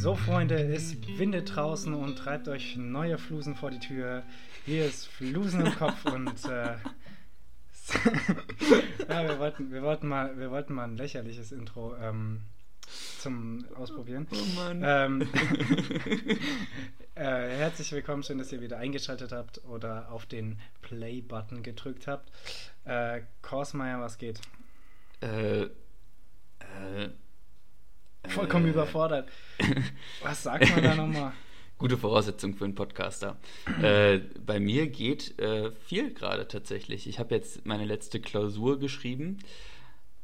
So, Freunde, es windet draußen und treibt euch neue Flusen vor die Tür. Hier ist Flusen im Kopf und äh, ja, wir wollten, wir, wollten mal, wir wollten mal ein lächerliches Intro ähm, zum Ausprobieren. Oh Mann. Ähm, äh, herzlich willkommen, schön, dass ihr wieder eingeschaltet habt oder auf den Play-Button gedrückt habt. Äh, Korsmeier, was geht? Äh, äh, Vollkommen äh, überfordert. Was sagt man da nochmal? Gute Voraussetzung für einen Podcaster. äh, bei mir geht äh, viel gerade tatsächlich. Ich habe jetzt meine letzte Klausur geschrieben.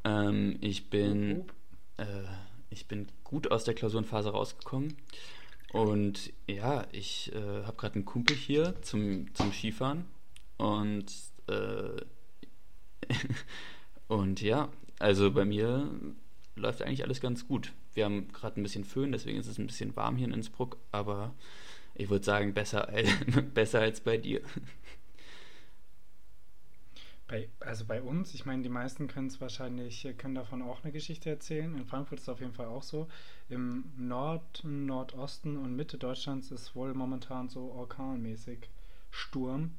Ähm, ich bin Hup, äh, ich bin gut aus der Klausurenphase rausgekommen. Und ja, ich äh, habe gerade einen Kumpel hier zum, zum Skifahren. Und, äh, und ja, also bei mir läuft eigentlich alles ganz gut. Wir haben gerade ein bisschen Föhn, deswegen ist es ein bisschen warm hier in Innsbruck, aber ich würde sagen, besser, als- besser als bei dir. Bei, also bei uns, ich meine, die meisten können es wahrscheinlich, äh, können davon auch eine Geschichte erzählen. In Frankfurt ist es auf jeden Fall auch so. Im Norden, Nordosten und Mitte Deutschlands ist wohl momentan so orkanmäßig Sturm.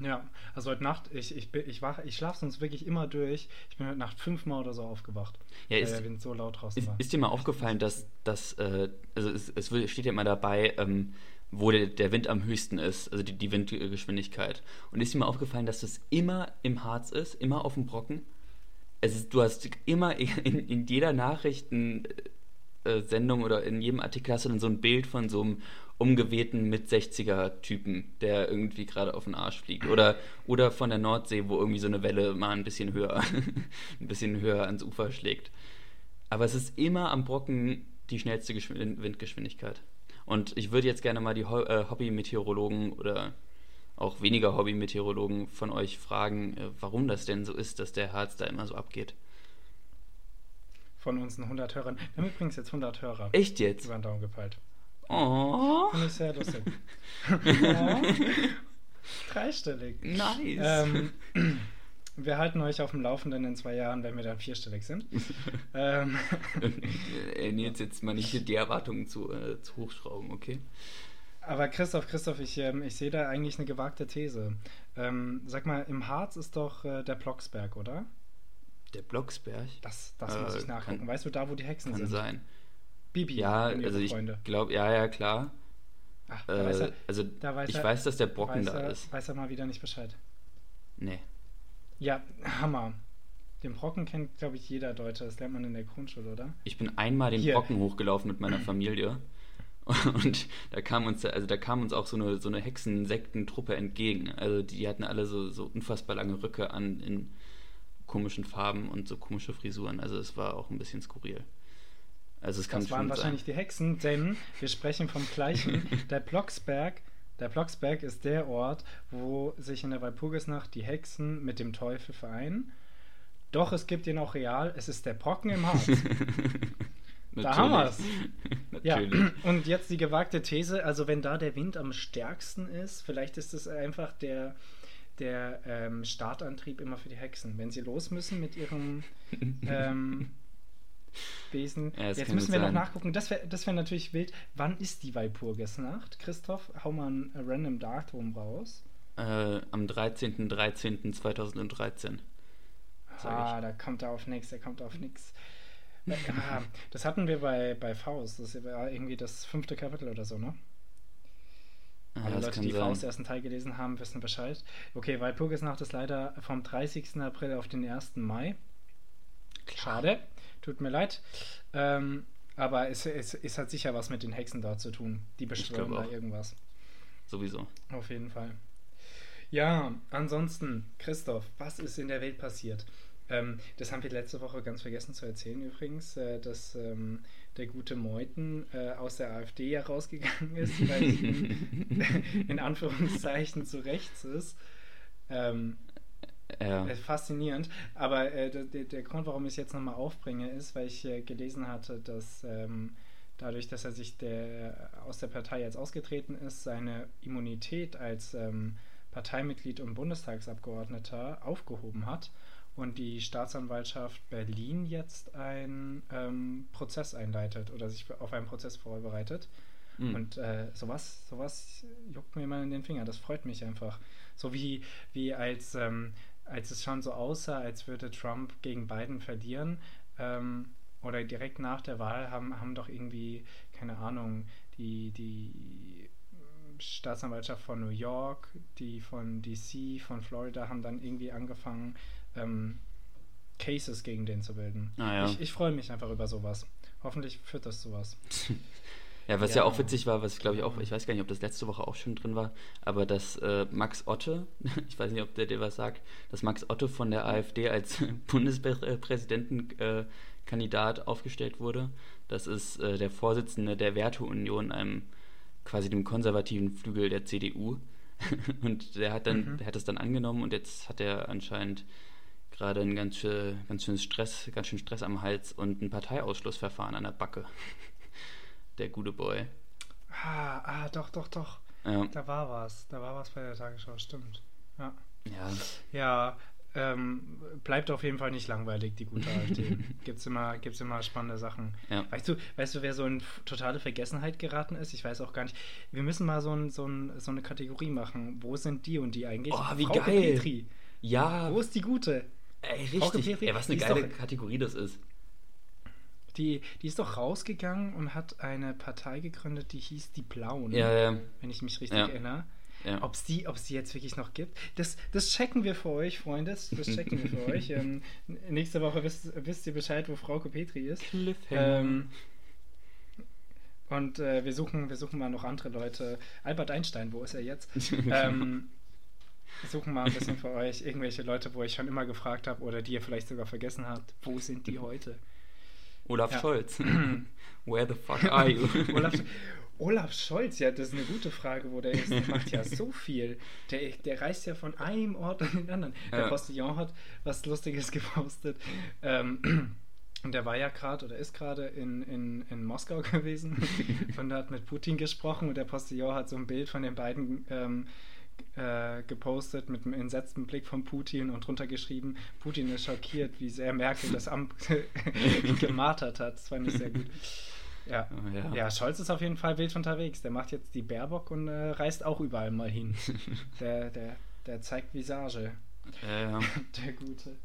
Ja, also heute Nacht, ich, ich, bin- ich, wach, ich schlafe sonst wirklich immer durch. Ich bin heute Nacht fünfmal oder so aufgewacht, Ja, weil ist, der Wind so laut draußen ist, war. ist dir mal aufgefallen, dass, dass äh, also es, es steht ja immer dabei, ähm, wo der, der Wind am höchsten ist, also die, die Windgeschwindigkeit. Und ist dir mal aufgefallen, dass das immer im Harz ist, immer auf dem Brocken? Es ist, du hast immer in, in jeder Nachrichtensendung oder in jedem Artikel hast du dann so ein Bild von so einem umgewehten mit 60er Typen, der irgendwie gerade auf den Arsch fliegt. Oder, oder von der Nordsee, wo irgendwie so eine Welle mal ein bisschen höher, ein bisschen höher ans Ufer schlägt. Aber es ist immer am Brocken die schnellste Geschwin Windgeschwindigkeit. Und ich würde jetzt gerne mal die Ho äh, Hobby-Meteorologen oder auch weniger Hobby-Meteorologen von euch fragen, äh, warum das denn so ist, dass der Harz da immer so abgeht. Von uns ein 100 Hörern. Wir haben übrigens jetzt 100 Hörer Echt jetzt? über den Daumen gepeilt. Oh, Finde ich sehr lustig. oh, dreistellig. nice. Ähm, wir halten euch auf dem Laufenden in zwei Jahren, wenn wir dann vierstellig sind. ähm, äh, Nils, jetzt mal nicht die Erwartungen zu, äh, zu hochschrauben, okay? aber Christoph, Christoph, ich, ähm, ich sehe da eigentlich eine gewagte These. Ähm, sag mal, im Harz ist doch äh, der Blocksberg, oder? Der Blocksberg Das, das Äh, muss ich nachgucken. kann- weißt du, da wo die Hexen kann sind? sein. Bibi Ja, also ich glaube, ja, ja, klar. Ach, Äh, er, also weiß ich er- weiß, dass der Brocken da er, ist. weiß er mal wieder nicht Bescheid. Nee. Ja, Hammer. Den Brocken kennt, glaube ich, jeder Deutsche. Das lernt man in der Grundschule, oder? Ich bin einmal den Hier. Brocken hochgelaufen mit meiner Familie. Und da kam uns, also da kam uns auch so eine, so eine Hexensektentruppe entgegen. Also die hatten alle so, so unfassbar lange Röcke an in komischen Farben und so komische Frisuren. Also es war auch ein bisschen skurril. Also es kann Das waren wahrscheinlich sein. die Hexen, denn wir sprechen vom gleichen. Der Blocksberg, der Blocksberg ist der Ort, wo sich in der Walpurgisnacht die Hexen mit dem Teufel vereinen. Doch es gibt ihn auch real, es ist der Brocken im Harz. Da haben wir's. Ja, und jetzt die gewagte These, also wenn da der Wind am stärksten ist, vielleicht ist es einfach der, der ähm, Startantrieb immer für die Hexen. Wenn sie los müssen mit ihrem ähm, Besen. Ja, Jetzt müssen wir noch sein. nachgucken, das wäre das wär natürlich wild. Wann ist die Walpurgisnacht? Christoph, hau mal ein random Datum raus. äh, am 13.13.2013. Sag Ah, da kommt er auf nix, er kommt auf nix. Äh, ah, das hatten wir bei, bei Faust. Das war irgendwie das fünfte Kapitel oder so, ne? Ah, Alle Leute, die sein. Faust ersten Teil gelesen haben, wissen Bescheid. Okay, weil Purgisnacht ist leider vom 30. April auf den 1. Mai. Schade, tut mir leid. Ähm, aber es, es, es hat sicher was mit den Hexen dort zu tun. Die beschwören da irgendwas. Sowieso. Auf jeden Fall. Ja, ansonsten, Christoph, was ist in der Welt passiert? Ähm, das haben wir letzte Woche ganz vergessen zu erzählen übrigens, äh, dass ähm, der gute Meuthen äh, aus der AfD ja rausgegangen ist, weil sie in, in Anführungszeichen zu rechts ist. Ähm, Ja. äh, faszinierend. Aber äh, der, der- der Grund, warum ich es jetzt nochmal aufbringe, ist, weil ich äh, gelesen hatte, dass ähm, dadurch, dass er sich der, aus der Partei jetzt ausgetreten ist, seine Immunität als ähm, Parteimitglied und Bundestagsabgeordneter aufgehoben hat und die Staatsanwaltschaft Berlin jetzt einen ähm, Prozess einleitet oder sich auf einen Prozess vorbereitet. Mhm. Und äh, sowas, sowas juckt mir immer in den Finger. Das freut mich einfach. So wie, wie als, ähm, als es schon so aussah, als würde Trump gegen Biden verlieren. Ähm, oder direkt nach der Wahl haben, haben doch irgendwie, keine Ahnung, die, die Staatsanwaltschaft von New York, die von DC, von Florida haben dann irgendwie angefangen, ähm, Cases gegen den zu bilden. Ah, ja. Ich, ich freue mich einfach über sowas. Hoffentlich führt das sowas. ja, was ja. ja. auch witzig war, was glaube ich auch, ich weiß gar nicht, ob das letzte Woche auch schon drin war, aber dass äh, Max Otte, ich weiß nicht, ob der dir was sagt, dass Max Otte von der AfD als Bundespräsidentenkandidat äh, aufgestellt wurde. Das ist äh, der Vorsitzende der Werteunion, einem quasi dem konservativen Flügel der CDU. und der hat dann, mhm. der hat es dann angenommen und jetzt hat er anscheinend gerade einen ganz, ganz schön Stress, ganz schön Stress am Hals und ein Parteiausschlussverfahren an der Backe. Der gute Boy. Ah, ah, doch, doch, doch. Ja. Da war was. Da war was bei der Tagesschau, stimmt. Ja. Ja. Ja, ähm, bleibt auf jeden Fall nicht langweilig, die gute AfD. gibt's immer, gibt's immer spannende Sachen. Ja. Weißt du, weißt du, wer so in totale Vergessenheit geraten ist? Ich weiß auch gar nicht. Wir müssen mal so, ein, so, ein, so eine Kategorie machen. Wo sind die und die eigentlich? Oh, wie Frau geil. Petri. Ja. Wo ist die gute? Ey, richtig. Petri, Ey, was eine geile doch, Kategorie das ist. Die, die ist doch rausgegangen und hat eine Partei gegründet, die hieß Die Blauen. Ja, ja. Wenn ich mich richtig ja. erinnere. Ja. Ob es die, die jetzt wirklich noch gibt, das, das checken wir für euch, Freunde. Das checken wir für euch. Ähm, nächste Woche wisst, wisst, ihr Bescheid, wo Frauke Petri ist. Ähm, und äh, wir, suchen, wir suchen mal noch andere Leute. Albert Einstein, wo ist er jetzt? ähm, wir suchen mal ein bisschen für euch irgendwelche Leute, wo ich schon immer gefragt habe oder die ihr vielleicht sogar vergessen habt. Wo sind die heute? Olaf ja. Scholz. Where the fuck are you? Olaf, Olaf Scholz, ja, das ist eine gute Frage, wo der ist. Der macht ja so viel. Der, der reist ja von einem Ort an den anderen. Ja. Der Postillon hat was Lustiges gepostet. Ähm, und der war ja gerade oder ist gerade in, in, in Moskau gewesen und hat mit Putin gesprochen und der Postillon hat so ein Bild von den beiden ähm, äh, gepostet mit einem entsetzten Blick von Putin und drunter geschrieben, Putin ist schockiert, wie sehr Merkel das Amt gemartert hat. Das fand ich sehr gut. Ja. ja. ja, Scholz ist auf jeden Fall wild unterwegs. Der macht jetzt die Baerbock und äh, reist auch überall mal hin. der, der, der zeigt Visage. Ja, ja. der Gute.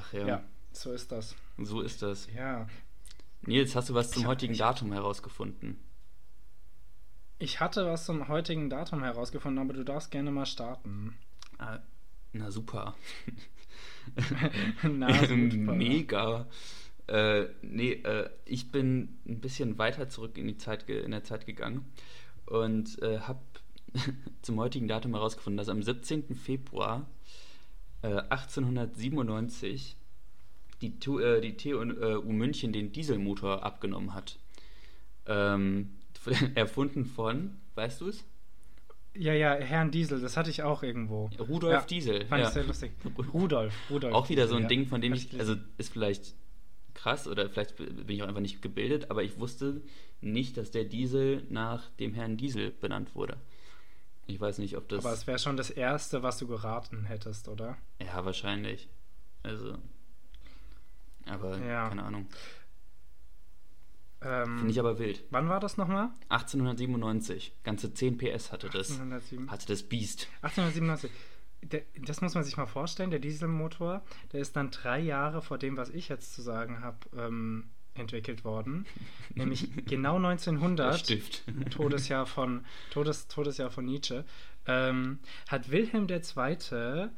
Ach ja. Ja, so ist das. So ist das. Ja. Nils, hast du was zum heutigen Datum herausgefunden? Ich hatte was zum heutigen Datum herausgefunden, aber du darfst gerne mal starten. Ah, na super. na super. Mega. Äh, nee, äh, ich bin ein bisschen weiter zurück in die Zeit in der Zeit gegangen und äh, habe zum heutigen Datum herausgefunden, dass am 17. Februar 1897 äh, die, äh, die TU äh, München den Dieselmotor abgenommen hat. Ähm, erfunden von, weißt du es? Ja, ja, Herrn Diesel, das hatte ich auch irgendwo. Rudolf ja, Diesel. Fand ja. ich sehr lustig. Rudolf, Rudolf. Auch wieder so ein ja. Ding, von dem ich, also ist vielleicht krass oder vielleicht bin ich auch einfach nicht gebildet, aber ich wusste nicht, dass der Diesel nach dem Herrn Diesel benannt wurde. Ich weiß nicht, ob das. Aber es wäre schon das Erste, was du geraten hättest, oder? Ja, wahrscheinlich. Also. Aber keine Ahnung. Ähm, Finde ich aber wild. Wann war das nochmal? 1897. Ganze 10 PS hatte das. 1807. Hatte das Biest. 1897 der, das muss man sich mal vorstellen, der Dieselmotor, der ist dann drei Jahre vor dem, was ich jetzt zu sagen habe, ähm, entwickelt worden. Nämlich genau 1900, Todesjahr von, Todes, Todesjahr von Nietzsche, ähm, hat Wilhelm II.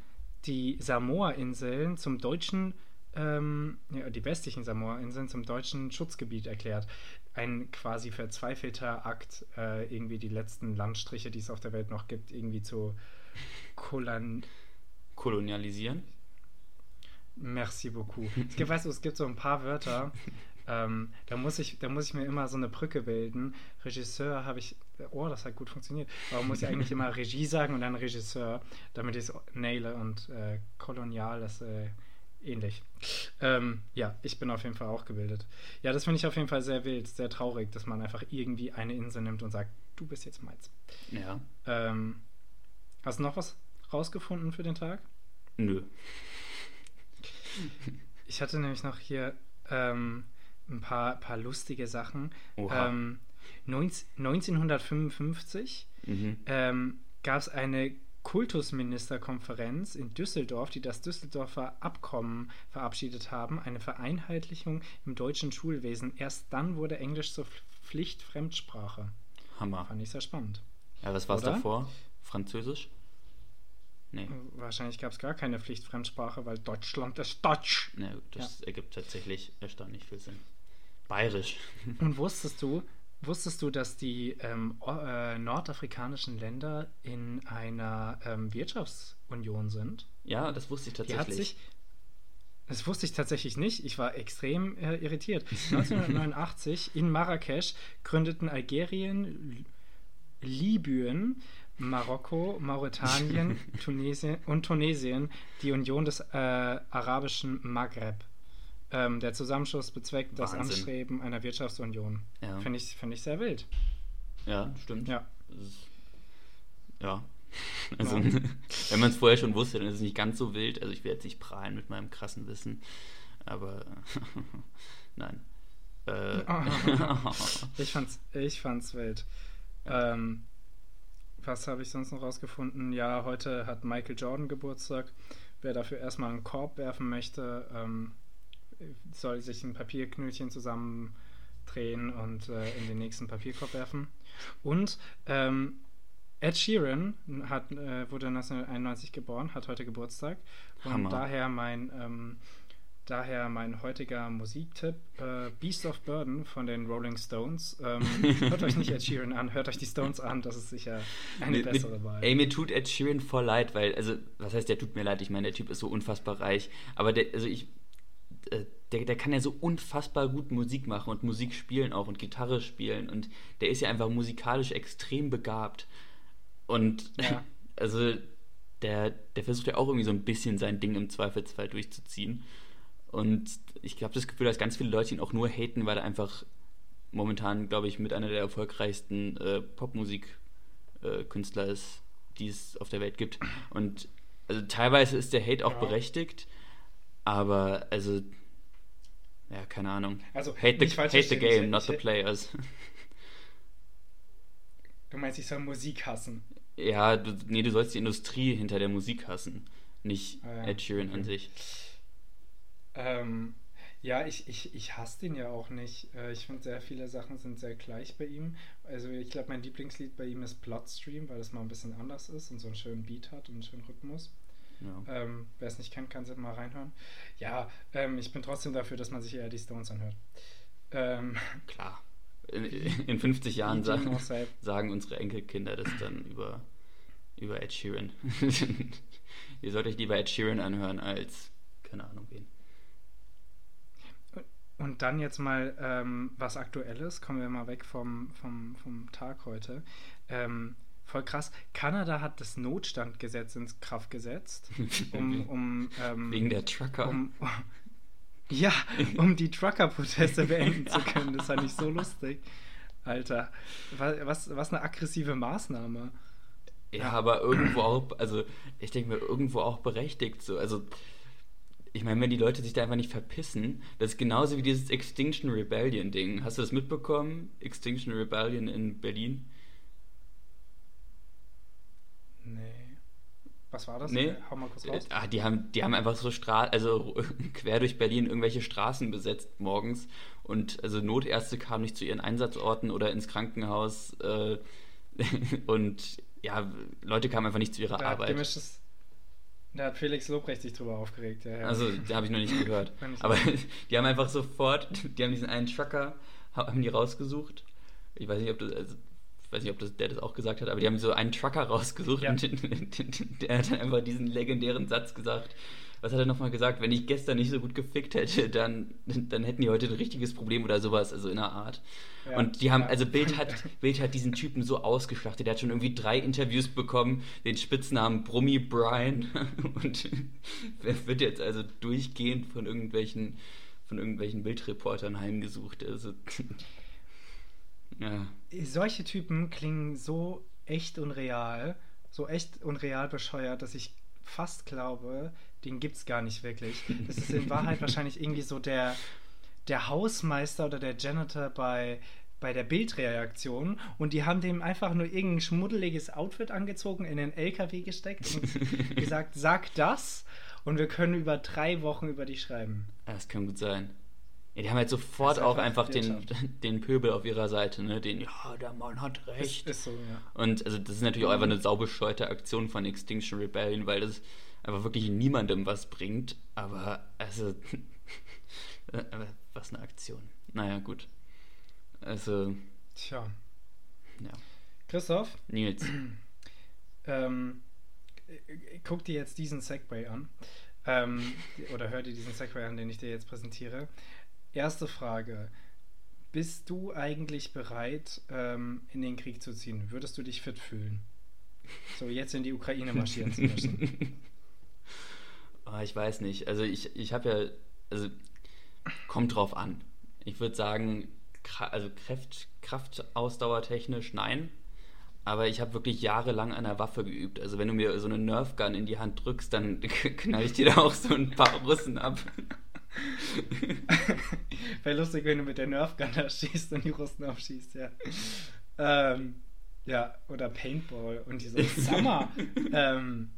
die Samoa-Inseln zum deutschen, ähm, ja, die westlichen Samoa-Inseln zum deutschen Schutzgebiet erklärt. Ein quasi verzweifelter Akt, äh, irgendwie die letzten Landstriche, die es auf der Welt noch gibt, irgendwie zu Kolon kolonialisieren. Merci beaucoup. Es gibt, weißt du, es gibt so ein paar Wörter, ähm, da, muss ich, da muss ich mir immer so eine Brücke bilden. Regisseur habe ich, oh, das hat gut funktioniert. Aber muss ich eigentlich immer Regie sagen und dann Regisseur, damit ich es naile und äh, kolonial ist äh, ähnlich. Ähm, ja, ich bin auf jeden Fall auch gebildet. Ja, das finde ich auf jeden Fall sehr wild, sehr traurig, dass man einfach irgendwie eine Insel nimmt und sagt, du bist jetzt meins. Ja. Ähm, hast du noch was rausgefunden für den Tag? Nö. Ich hatte nämlich noch hier ähm, ein paar, paar lustige Sachen. Oha. Ähm, 19, 1955 Mhm. ähm, gab es eine Kultusministerkonferenz in Düsseldorf, die das Düsseldorfer Abkommen verabschiedet haben, eine Vereinheitlichung im deutschen Schulwesen. Erst dann wurde Englisch zur Pflichtfremdsprache. Hammer. Fand ich sehr spannend. Ja, was war es davor? Französisch? Nee. Wahrscheinlich gab es gar keine Pflichtfremdsprache, weil Deutschland ist Deutsch. Gut, das ergibt tatsächlich erstaunlich viel Sinn. Bayerisch. Und wusstest du, wusstest du, dass die ähm, äh, nordafrikanischen Länder in einer ähm, Wirtschaftsunion sind? Ja, das wusste ich tatsächlich. sich. Das wusste ich tatsächlich nicht. Ich war extrem äh, irritiert. 1989 in Marrakesch gründeten Algerien, Libyen, Marokko, Mauretanien Tunesien und Tunesien die Union des äh, arabischen Maghreb. Ähm, der Zusammenschluss bezweckt das Wahnsinn. Anstreben einer Wirtschaftsunion. Ja. Finde ich, find ich sehr wild. Ja, stimmt. Ja. Das ja. Also, Ja. wenn man es vorher schon wusste, dann ist es nicht ganz so wild. Also, ich werde jetzt nicht prahlen mit meinem krassen Wissen. Aber, nein. Äh, Ich fand's, ich fand's wild. Ähm, was habe ich sonst noch rausgefunden? Ja, heute hat Michael Jordan Geburtstag. Wer dafür erstmal einen Korb werfen möchte, ähm, soll sich ein Papierknötchen zusammendrehen und äh, in den nächsten Papierkorb werfen. Und ähm, Ed Sheeran hat, äh, wurde 1991 geboren, hat heute Geburtstag. Und Hammer. daher mein, ähm, daher mein heutiger Musiktipp: äh, Beast of Burden von den Rolling Stones. Ähm, hört euch nicht Ed Sheeran an, hört euch die Stones an, das ist sicher eine Mit- bessere Wahl. Ey, mir tut Ed Sheeran voll leid, weil, also, was heißt, der tut mir leid? Ich meine, der Typ ist so unfassbar reich. Aber der, also ich, äh, der, der kann ja so unfassbar gut Musik machen und Musik spielen auch und Gitarre spielen. Und der ist ja einfach musikalisch extrem begabt. Und, Ja. also, der, der versucht ja auch irgendwie so ein bisschen sein Ding im Zweifelsfall durchzuziehen. Und ich habe das Gefühl, dass ganz viele Leute ihn auch nur haten, weil er einfach momentan, glaube ich, mit einer der erfolgreichsten äh, Popmusik-Künstler ist, die es auf der Welt gibt. Und also teilweise ist der Hate auch Ja. berechtigt, aber also, ja, keine Ahnung. Also, hate the, hate the game, ich- not the players. Du meinst, ich soll Musik hassen? ja, du, nee, du sollst die Industrie hinter der Musik hassen, nicht Ah, ja. Ed Sheeran an sich. Ähm, ja, ich, ich, ich hasse den ja auch nicht. Äh, ich finde, sehr viele Sachen sind sehr gleich bei ihm. Also ich glaube, mein Lieblingslied bei ihm ist Bloodstream, weil das mal ein bisschen anders ist und so einen schönen Beat hat und einen schönen Rhythmus. Ja. Ähm, Wer es nicht kennt, kann es mal reinhören. Ja, ähm, ich bin trotzdem dafür, dass man sich eher die Stones anhört. Ähm, Klar. In, in 50 Jahren Said. sagen unsere Enkelkinder das dann über, über Ed Sheeran. Ihr sollt euch lieber Ed Sheeran anhören als, keine Ahnung wen. Und dann jetzt mal ähm, was Aktuelles, kommen wir mal weg vom, vom, vom Tag heute. Ähm, voll krass, Kanada hat das Notstandgesetz ins Kraft gesetzt, um, um, ähm, Wegen der Trucker. um, ja, um die Trucker-Proteste beenden zu können. Das fand ich so lustig. Alter, wa- was, was eine aggressive Maßnahme. Ja, aber irgendwo auch, also ich denke mir, irgendwo auch berechtigt so. Also, ich meine, wenn die Leute sich da einfach nicht verpissen, das ist genauso wie dieses Extinction Rebellion Ding. Hast du das mitbekommen? Extinction Rebellion in Berlin? Nee. Was war das? Nee. Hau mal kurz raus. Ah, die haben, die haben einfach so Stra also quer durch Berlin irgendwelche Straßen besetzt morgens und also Notärzte kamen nicht zu ihren Einsatzorten oder ins Krankenhaus äh, und ja, Leute kamen einfach nicht zu ihrer Da hat, Arbeit. gemischtes, da hat Felix Lobrecht sich drüber aufgeregt. Ja, ja. Also, da habe ich noch nicht gehört. Aber die haben einfach sofort, die haben diesen einen Trucker, haben die rausgesucht. Ich weiß nicht, ob das, also, weiß nicht, ob das, der das auch gesagt hat, aber die haben so einen Trucker rausgesucht Ja. und der hat dann einfach diesen legendären Satz gesagt. Was hat er nochmal gesagt? Wenn ich gestern nicht so gut gefickt hätte, dann, dann hätten die heute ein richtiges Problem oder sowas, also in einer Art. Ja, und die haben, ja. also Bild hat, Bild hat diesen Typen so ausgeschlachtet. Der hat schon irgendwie drei Interviews bekommen, den Spitznamen Brummi Brian. Und wird jetzt also durchgehend von irgendwelchen, von irgendwelchen Bildreportern heimgesucht. Also, ja. Solche Typen klingen so echt und real, so echt und real bescheuert, dass ich fast glaube, den gibt es gar nicht wirklich. Das ist in Wahrheit wahrscheinlich irgendwie so der, der Hausmeister oder der Janitor bei, bei der Bildreaktion und die haben dem einfach nur irgendein schmuddeliges Outfit angezogen, in den LKW gesteckt und gesagt, sag das und wir können über drei Wochen über dich schreiben. Das kann gut sein. Ja, die haben halt sofort auch einfach den, den Pöbel auf ihrer Seite, ne? Den, ja, der Mann hat recht. Ist, ist so, ja. Und also das ist natürlich auch einfach eine saubescheute Aktion von Extinction Rebellion, weil das einfach wirklich niemandem was bringt. Aber also, was eine Aktion. Naja, gut. Also. Tja. Ja. Christoph? Nils. ähm, guck dir jetzt diesen Segway an. Ähm, oder hör dir diesen Segway an, den ich dir jetzt präsentiere. Erste Frage. Bist du eigentlich bereit, ähm, in den Krieg zu ziehen? Würdest du dich fit fühlen? So, jetzt in die Ukraine marschieren zu müssen. oh, ich weiß nicht. Also ich, ich habe ja, also kommt drauf an. Ich würde sagen, also Kraft, Kraftausdauertechnisch nein. Aber ich habe wirklich jahrelang an der Waffe geübt. Also wenn du mir so eine Nerfgun in die Hand drückst, dann knall ich dir da auch so ein paar Russen ab. Wäre lustig, wenn du mit der Nerfgun da schießt und die Russen abschießt, ja. Ähm, ja, oder Paintball und diese Summer. ähm,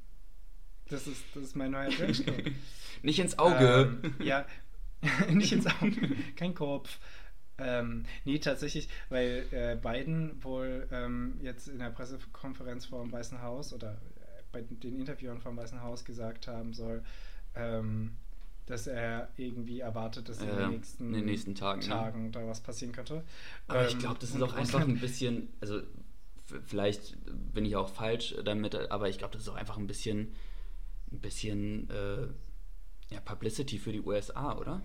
das, ist, das ist mein neuer Trenchcoat. Nicht ins Auge. Ähm, ja, nicht ins Auge. Kein Kopf. Ähm, nee, tatsächlich, weil äh, Biden wohl ähm, jetzt in der Pressekonferenz vor dem Weißen Haus oder äh, bei den Interviewern vom Weißen Haus gesagt haben soll, ähm, dass er irgendwie erwartet, dass in den nächsten, in den nächsten Tagen, Tagen ne? da was passieren könnte. Aber ich ähm, glaube, das ist auch einfach ein bisschen, also vielleicht bin ich auch falsch damit, aber ich glaube, das ist auch einfach ein bisschen, ein bisschen äh, ja, Publicity für die USA, oder?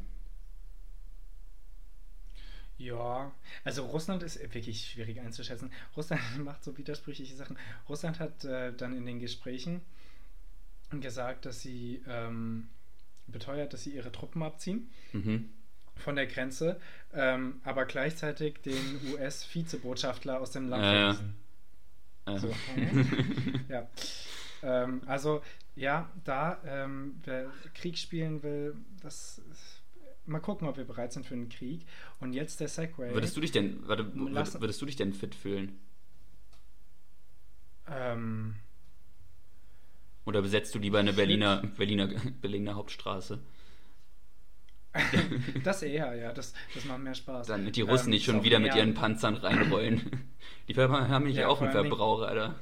Ja, also Russland ist wirklich schwierig einzuschätzen. Russland macht so widersprüchliche Sachen. Russland hat äh, dann in den Gesprächen gesagt, dass sie ähm, beteuert, dass sie ihre Truppen abziehen mhm. von der Grenze, ähm, aber gleichzeitig den US-Vizebotschafter aus dem Land verwiesen. Ja. So, ja. Ähm, also ja, da ähm, wer Krieg spielen will, das mal gucken, ob wir bereit sind für einen Krieg. Und jetzt der Segway. Würdest du dich denn, warte, würdest du dich denn fit fühlen? Ähm, oder besetzt du lieber eine Berliner, Berliner, Berliner Hauptstraße? das eher, ja. Das, das macht mehr Spaß. Dann die Russen ähm, nicht schon wieder mit ihren Panzern reinrollen. Die haben mich ja, auch einen Verbraucher, Alter.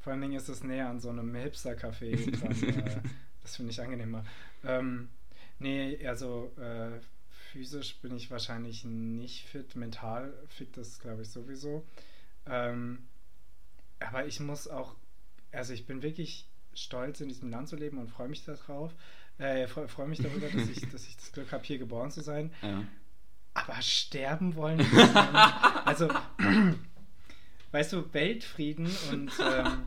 Vor allen Dingen ist es näher an so einem Hipster-Café äh, das finde ich angenehmer. Ähm, nee, also äh, physisch bin ich wahrscheinlich nicht fit. Mental fit das, glaube ich, sowieso. Ähm, aber ich muss auch also ich bin wirklich stolz, in diesem Land zu leben und freue mich darauf. Äh, freue freu mich darüber, dass ich, dass ich das Glück habe, hier geboren zu sein. Ja. Aber sterben wollen. also, weißt du, Weltfrieden und. Ähm,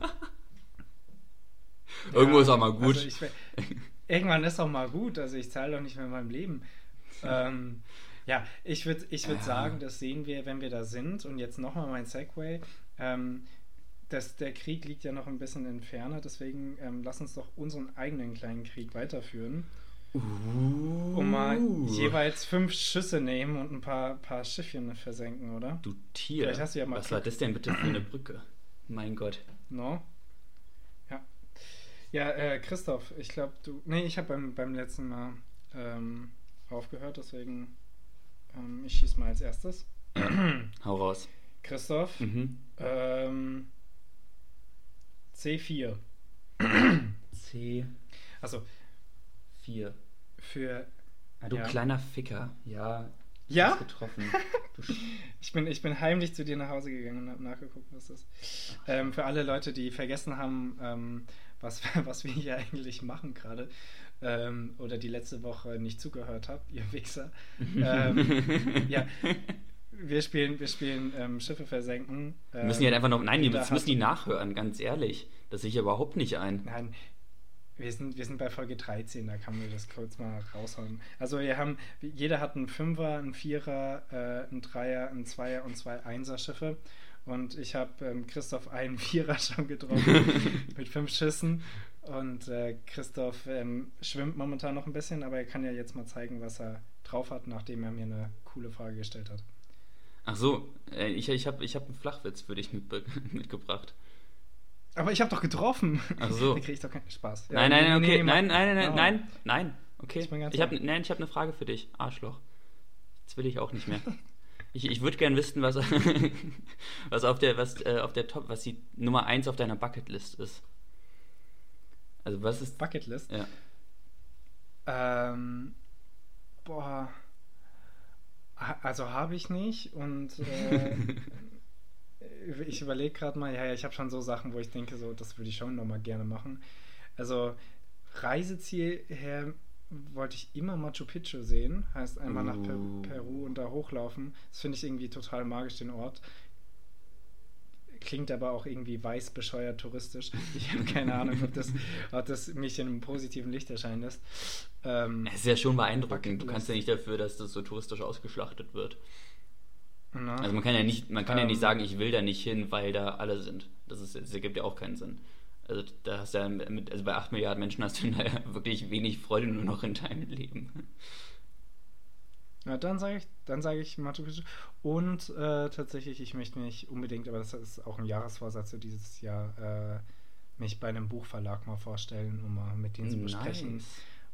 Irgendwo ja, ist auch mal gut. Also ich, irgendwann ist auch mal gut. Also, ich zahle doch nicht mehr in meinem Leben. Ähm, ja, ich würde ich würd ja. sagen, das sehen wir, wenn wir da sind. Und jetzt nochmal mein Segway. Ähm, das, der Krieg liegt ja noch ein bisschen in Ferne, deswegen ähm, lass uns doch unseren eigenen kleinen Krieg weiterführen. Uh. Um mal jeweils fünf Schüsse nehmen und ein paar, paar Schiffchen versenken, oder? Du Tier. Vielleicht hast du ja mal Was Glück. war das denn bitte für eine Brücke? Mein Gott. No? Ja. Ja, äh, Christoph, ich glaube, du. Nee, ich habe beim, beim letzten Mal ähm, aufgehört, deswegen ähm, ich schieße mal als erstes. Hau raus. Christoph, mhm. ähm, C4. C. Also 4. Für. Ah, du ja. kleiner Ficker. Ja. Ja? Getroffen. ich, bin, ich bin heimlich zu dir nach Hause gegangen und habe nachgeguckt, was das ist. Ähm, für alle Leute, die vergessen haben, ähm, was, was wir hier eigentlich machen gerade ähm, oder die letzte Woche nicht zugehört habt, ihr Wichser. ähm, ja, wir spielen, wir spielen ähm, Schiffe versenken. Ähm, müssen die halt einfach noch. Nein, die, das müssen die nachhören, ganz ehrlich. Das sehe ich überhaupt nicht ein. Nein, wir sind, wir sind bei Folge 13, da kann man das kurz mal raushauen. Also wir haben, jeder hat einen Fünfer, einen Vierer, äh, einen Dreier, einen Zweier und zwei Einser-Schiffe. Und ich habe ähm, Christoph einen Vierer schon getroffen mit fünf Schüssen. Und äh, Christoph ähm, schwimmt momentan noch ein bisschen, aber er kann ja jetzt mal zeigen, was er drauf hat, nachdem er mir eine coole Frage gestellt hat. Ach so, äh, ich, ich habe ich hab einen Flachwitz für dich mitbe- mitgebracht. Aber ich habe doch getroffen. Ach so. Da krieg ich doch keinen Spaß. Ja, nein, nein, okay. nein, nein, nein, mach nein, nein, okay. Ich Ich hab, ohr. nein, ich habe eine Frage für dich, Arschloch. Jetzt will ich auch nicht mehr. Ich, ich würde gern wissen, was, was auf der, was, äh, auf der Top, was die Nummer 1 auf deiner Bucketlist ist. Also was ist. Bucketlist. Ja. Ähm, boah. Also habe ich nicht und äh, ich überlege gerade mal, ja, ja, ich habe schon so Sachen, wo ich denke, so, das würde ich schon nochmal gerne machen. Also Reiseziel her wollte ich immer Machu Picchu sehen, heißt einmal nach per Uh. Peru und da hochlaufen. Das finde ich irgendwie total magisch, den Ort. Klingt aber auch irgendwie weiß bescheuert touristisch. Ich habe keine Ahnung, ob das, ob das mich in einem positiven Licht erscheinen lässt. Ähm, Es ist ja schon beeindruckend. Du kannst ja nicht dafür, dass das so touristisch ausgeschlachtet wird. na, Also man kann ja nicht, man kann ja nicht Ähm. sagen, ich will da nicht hin, weil da alle sind. Das ist, das ergibt ja auch keinen Sinn. Also da hast du ja mit, also bei 8 Milliarden Menschen hast du da ja wirklich wenig Freude nur noch in deinem Leben. Ja, dann sage ich, dann sage ich Machu Picchu. Und äh, tatsächlich, ich möchte mich unbedingt, aber das ist auch ein Jahresvorsatz für dieses Jahr, äh, mich bei einem Buchverlag mal vorstellen, um mal mit denen zu besprechen, Nice.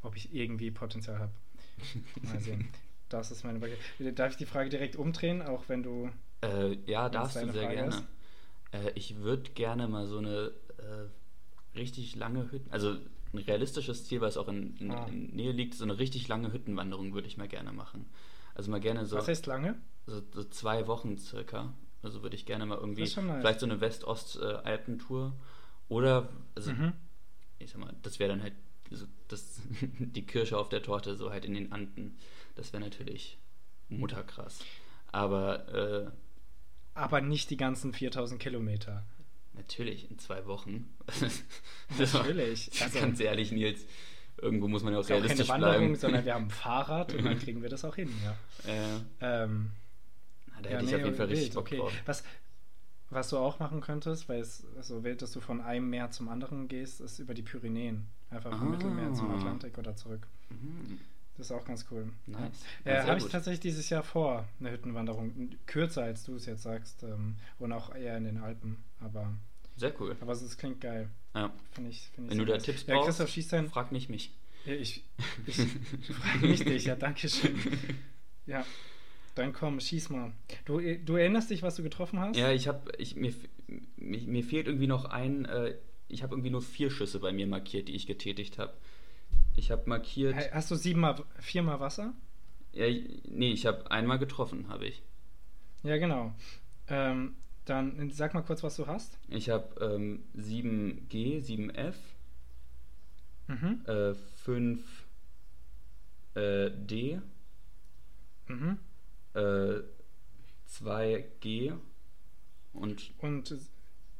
ob ich irgendwie Potenzial habe. Mal sehen. Das ist meine Frage. Darf ich die Frage direkt umdrehen, auch wenn du. Äh, ja, darfst du sehr Frage gerne. Äh, ich würde gerne mal so eine äh, richtig lange Hütten, also ein realistisches Ziel, was auch in, in, Ah. in Nähe liegt, so eine richtig lange Hüttenwanderung würde ich mal gerne machen. Also mal gerne so, Was heißt lange? so, so zwei Wochen circa. Also würde ich gerne mal irgendwie, nice. vielleicht so eine West-Ost-Alpentour. Oder, also Mhm. ich sag mal, das wäre dann halt so das, die Kirsche auf der Torte, so halt in den Anden. Das wäre natürlich mutterkrass. Aber äh, Aber nicht die ganzen 4000 Kilometer. Natürlich in zwei Wochen. Natürlich. Also- ganz ehrlich, Nils, irgendwo muss man ja auch Ist auch keine realistisch Wanderung, bleiben. sondern wir haben ein Fahrrad und dann kriegen wir das auch hin, ja. äh, Ähm, na, da Ja, hätte ich nee, auf jeden Fall richtig wild, Bock okay. drauf. Was, was du auch machen könntest, weil es so wild, dass du von einem Meer zum anderen gehst, ist über die Pyrenäen. Einfach vom Ah. Mittelmeer zum Atlantik oder zurück. Mhm. Das ist auch ganz cool. Nice. Ja. Äh, Habe ich tatsächlich dieses Jahr vor, eine Hüttenwanderung. Kürzer als du es jetzt sagst. Ähm, und auch eher in den Alpen. Aber, Sehr cool. aber es klingt geil. Ja. Finde ich, find ich Wenn du da. Tipps ja, brauchst, Christoph, frag nicht mich. Ja, ich ich frage nicht dich. Ja, danke schön. Ja, dann komm, schieß mal. Du, du erinnerst dich, was du getroffen hast? Ja, ich habe, ich, mir, mir, mir fehlt irgendwie noch ein, äh, ich habe irgendwie nur vier Schüsse bei mir markiert, die ich getätigt habe. Ich habe markiert, Hast du siebenmal, viermal Wasser? ja, nee, ich habe einmal getroffen, habe ich. Ja, genau. Ähm, dann sag mal kurz, was du hast. Ich habe ähm, 7G, 7F, Mhm. äh, 5 äh, D, Mhm. äh, 2G und Und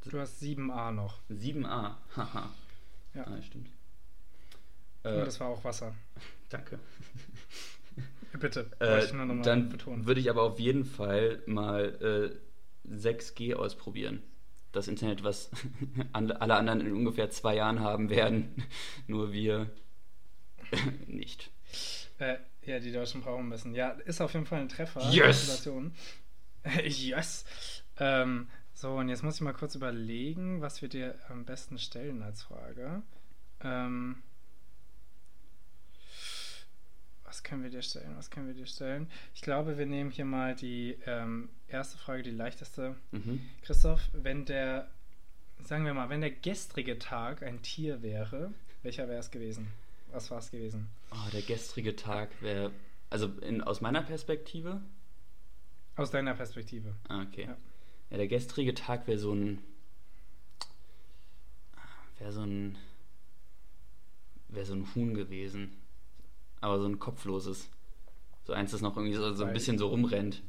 du hast 7a noch. 7A. Haha. Ja. Ah, stimmt. Und Äh, das war auch Wasser. danke. Bitte. Äh, dann betonen. würde ich aber auf jeden Fall mal äh, 6G ausprobieren. Das Internet, was alle anderen in ungefähr zwei Jahren haben werden, nur wir nicht. Äh, ja, die Deutschen brauchen ein bisschen. Ja, ist auf jeden Fall ein Treffer. Yes! Yes! Ähm, so, und jetzt muss ich mal kurz überlegen, was wir dir am besten stellen als Frage. Ähm, was können wir dir stellen? Was können wir dir stellen? Ich glaube, wir nehmen hier mal die ähm, erste Frage, die leichteste. Mhm. Christoph, wenn der, sagen wir mal, wenn der gestrige Tag ein Tier wäre, welcher wäre es gewesen? Was war es gewesen? Oh, der gestrige Tag wäre, also in, aus meiner Perspektive, Aus deiner Perspektive. ah, okay. Ja. Ja. der gestrige Tag wäre so ein, wäre so ein, wäre so ein Huhn gewesen. Aber so ein kopfloses. So eins, das noch irgendwie so, so ein bisschen so rumrennt.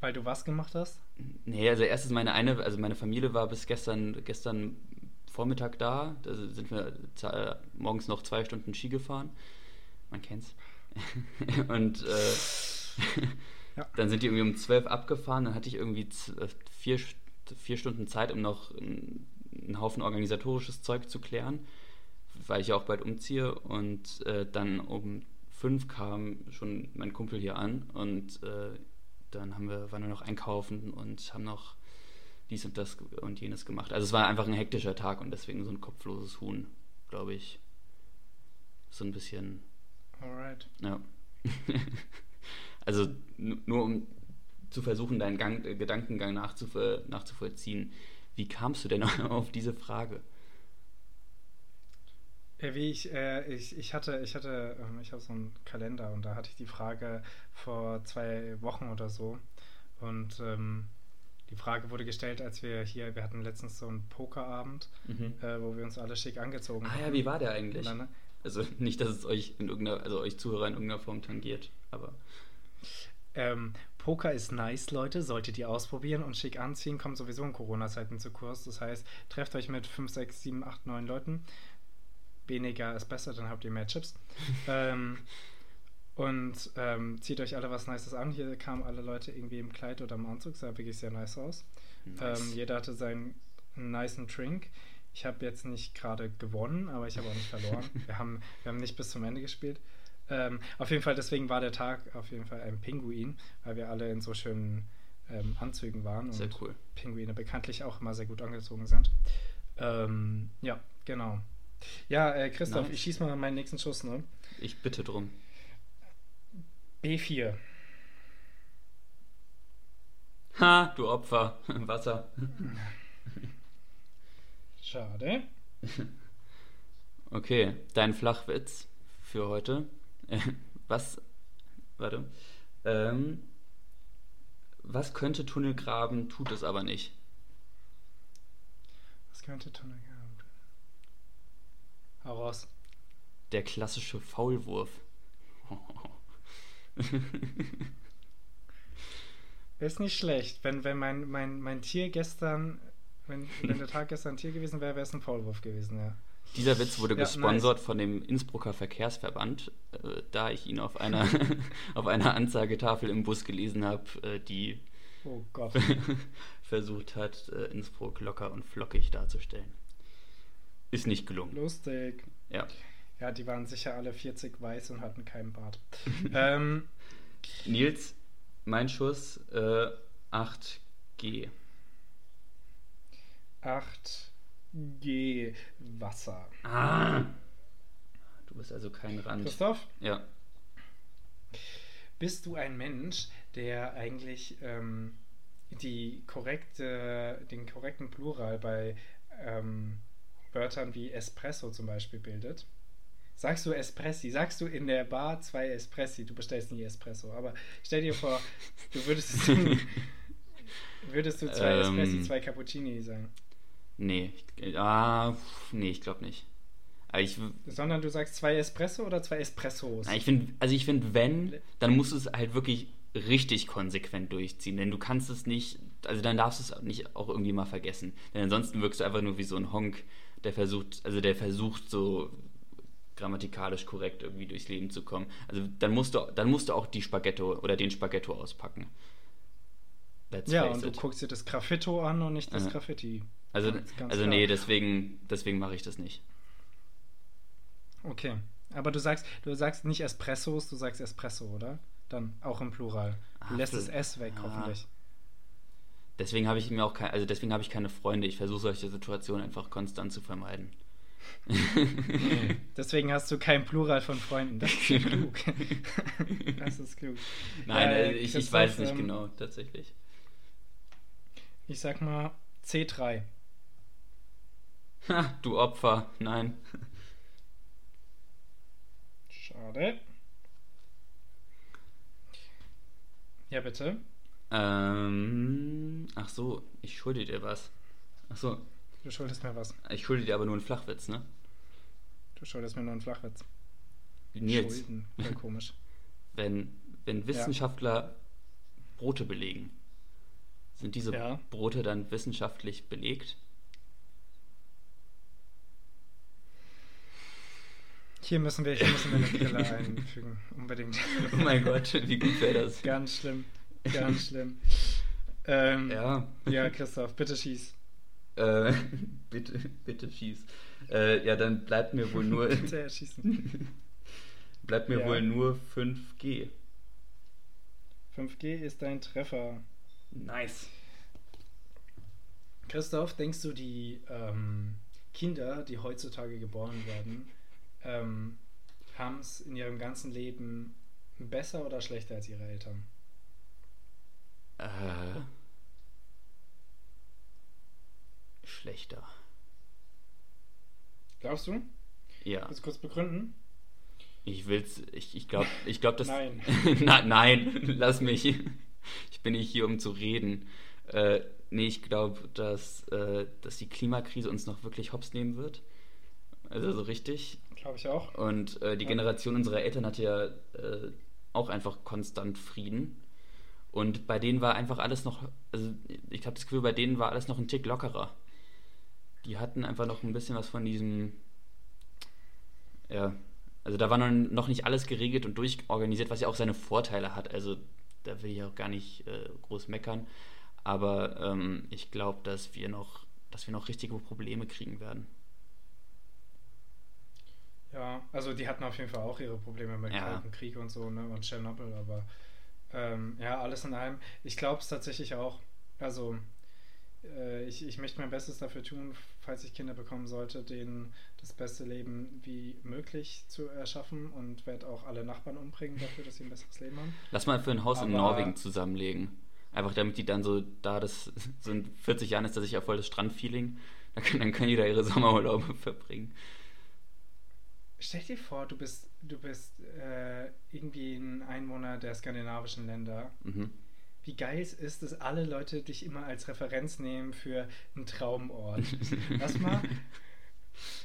Weil du was gemacht hast? Nee, also erstens meine eine, also meine Familie war bis gestern, gestern Vormittag da. Da sind wir morgens noch zwei Stunden Ski gefahren. Man kennt's. Und äh, Ja. dann sind die irgendwie um zwölf abgefahren. Dann hatte ich irgendwie äh, vier, vier Stunden Zeit, um noch ein einen Haufen organisatorisches Zeug zu klären, weil ich auch bald umziehe. Und äh, dann um fünf kam schon mein Kumpel hier an und äh, dann haben wir, waren wir noch einkaufen und haben noch dies und das und jenes gemacht. Also es war einfach ein hektischer Tag und deswegen so ein kopfloses Huhn, glaube ich. So ein bisschen. Alright. Ja. also nur um zu versuchen, deinen Gang, Gedankengang nachzuvoll, nachzuvollziehen. Wie kamst du denn auf diese Frage? Wie ich, äh, ich, ich hatte, ich hatte, ähm, ich habe so einen Kalender und da hatte ich die Frage vor zwei Wochen oder so. Und ähm, die Frage wurde gestellt, als wir hier, wir hatten letztens so einen Pokerabend, mhm. äh, wo wir uns alle schick angezogen haben. Ah ja, wie war der eigentlich? Dann, also nicht, dass es euch in irgendeiner, also euch Zuhörer in irgendeiner Form tangiert, aber. Ähm, Poker ist nice, Leute, solltet ihr ausprobieren und schick anziehen, kommt sowieso in Corona-Zeiten zu Kurs. Das heißt, trefft euch mit 5, 6, 7, 8, 9 Leuten. Weniger ist besser, dann habt ihr mehr Chips. ähm, und ähm, zieht euch alle was Nices an. Hier kamen alle Leute irgendwie im Kleid oder im Anzug, sah wirklich sehr nice aus. Nice. Ähm, jeder hatte seinen niceen Drink. Ich habe jetzt nicht gerade gewonnen, aber ich habe auch nicht verloren. wir, haben, wir haben nicht bis zum Ende gespielt. Ähm, auf jeden Fall, deswegen war der Tag auf jeden Fall ein Pinguin, weil wir alle in so schönen ähm, Anzügen waren. Sehr und cool. Pinguine bekanntlich auch immer sehr gut angezogen sind. Ähm, ja, genau. Ja, äh, Christoph, nice. ich schieße mal meinen nächsten Schuss, ne? Ich bitte drum. B4. Ha, du Opfer. Wasser. Schade. Okay, dein Flachwitz für heute. Was, warte, ähm, was könnte Tunnel graben, tut es aber nicht? Was könnte Tunnel Hau raus. Der klassische Faulwurf. Ist nicht schlecht. Wenn, wenn mein, mein, mein Tier gestern, wenn, wenn der Tag gestern ein Tier gewesen wäre, wäre es ein Faulwurf gewesen, ja. Dieser Witz wurde ja, gesponsert nice. von dem Innsbrucker Verkehrsverband, äh, da ich ihn auf einer, auf einer Anzeigetafel im Bus gelesen habe, äh, die oh versucht hat, äh, Innsbruck locker und flockig darzustellen. Ist nicht gelungen. Lustig. Ja. Ja, die waren sicher alle 40 weiß und hatten keinen Bart. ähm, Nils, mein Schuss äh, 8G. 8 G. Wasser. Ah. Du bist also kein Rand. Christoph? Ja. Bist du ein Mensch, der eigentlich ähm, die korrekte, den korrekten Plural bei ähm, Wörtern wie Espresso zum Beispiel bildet? Sagst du Espressi? Sagst du in der Bar zwei Espressi? Du bestellst nie Espresso, aber stell dir vor, du würdest, würdest du zwei ähm, Espressi, zwei Cappuccini sagen. Nee, ich, ah, nee, ich glaube nicht. Ich, Sondern du sagst zwei Espresso oder zwei Espressos? Ich finde, also ich finde, wenn, dann musst du es halt wirklich richtig konsequent durchziehen, denn du kannst es nicht, also dann darfst du es nicht auch irgendwie mal vergessen, denn ansonsten wirkst du einfach nur wie so ein Honk, der versucht, also der versucht so grammatikalisch korrekt irgendwie durchs Leben zu kommen. Also dann musst du, dann musst du auch die Spaghetto oder den Spaghetto auspacken. Let's ja, und it. du guckst dir das Graffito an und nicht das ja. Graffiti. Also, also nee, deswegen, deswegen mache ich das nicht. Okay. Aber du sagst, du sagst nicht Espressos, du sagst Espresso, oder? Dann auch im Plural. Du ah, lässt das S weg, ah. hoffentlich. Deswegen habe ich mir auch kein, also deswegen habe ich keine Freunde. Ich versuche solche Situationen einfach konstant zu vermeiden. Deswegen hast du kein Plural von Freunden. Das ist klug. das ist klug. Nein, äh, ich, ich weiß nicht ähm, genau, tatsächlich. Ich sag mal C3. Ha, du Opfer, nein. Schade. Ja, bitte. Ähm, ach so, ich schulde dir was. Ach so. Du schuldest mir was. Ich schulde dir aber nur einen Flachwitz, ne? Du schuldest mir nur einen Flachwitz. Nils. Schulden, voll komisch. Wenn, wenn Wissenschaftler ja. Brote belegen, sind diese ja. Brote dann wissenschaftlich belegt? Hier müssen wir, hier müssen wir eine Brille einfügen, unbedingt. Oh mein Gott, wie gut wäre das? Ganz schlimm, ganz schlimm. Ähm, ja. ja, Christoph, bitte schieß. Äh, bitte, bitte schieß. Äh, ja, dann bleibt mir wohl nur. Bitte erschießen. bleibt mir Ja. wohl nur 5G. 5G ist dein Treffer. Nice. Christoph, denkst du, die ähm, Kinder, die heutzutage geboren werden, ähm, haben es in ihrem ganzen Leben besser oder schlechter als ihre Eltern? Äh, schlechter. Glaubst du? Ja. Willst du kurz begründen? Ich will's. Ich, ich glaube, ich glaub, dass. Nein. Na, nein, lass mich. Ich bin nicht hier, um zu reden. Äh, nee, ich glaube, dass, äh, dass die Klimakrise uns noch wirklich hops nehmen wird. Also so richtig. Glaube ich auch. Und äh, die Ja. Generation unserer Eltern hatte ja äh, auch einfach konstant Frieden. Und bei denen war einfach alles noch, also ich habe das Gefühl, bei denen war alles noch ein Tick lockerer. Die hatten einfach noch ein bisschen was von diesem, ja, also da war noch, noch nicht alles geregelt und durchorganisiert, was ja auch seine Vorteile hat. Also da will ich auch gar nicht äh, groß meckern. Aber ähm, ich glaube, dass wir noch, dass wir noch richtige Probleme kriegen werden. Ja, also die hatten auf jeden Fall auch ihre Probleme mit Ja. Kalten Krieg und so, ne? Und Tschernobyl, aber ähm, ja, alles in allem. Ich glaube es tatsächlich auch. Also äh, ich, ich möchte mein Bestes dafür tun, falls ich Kinder bekommen sollte, denen das beste Leben wie möglich zu erschaffen und werde auch alle Nachbarn umbringen dafür, dass sie ein besseres Leben haben. Lass mal für ein Haus in Aber- Norwegen zusammenlegen. Einfach damit die dann so, da das so in 40 Jahren ist das sicher voll das Strandfeeling. Dann können, dann können die da ihre Sommerurlaube verbringen. Stell dir vor, du bist, du bist äh, irgendwie ein Einwohner der skandinavischen Länder. Mhm. Wie geil es ist, dass alle Leute dich immer als Referenz nehmen für einen Traumort. Lass mal,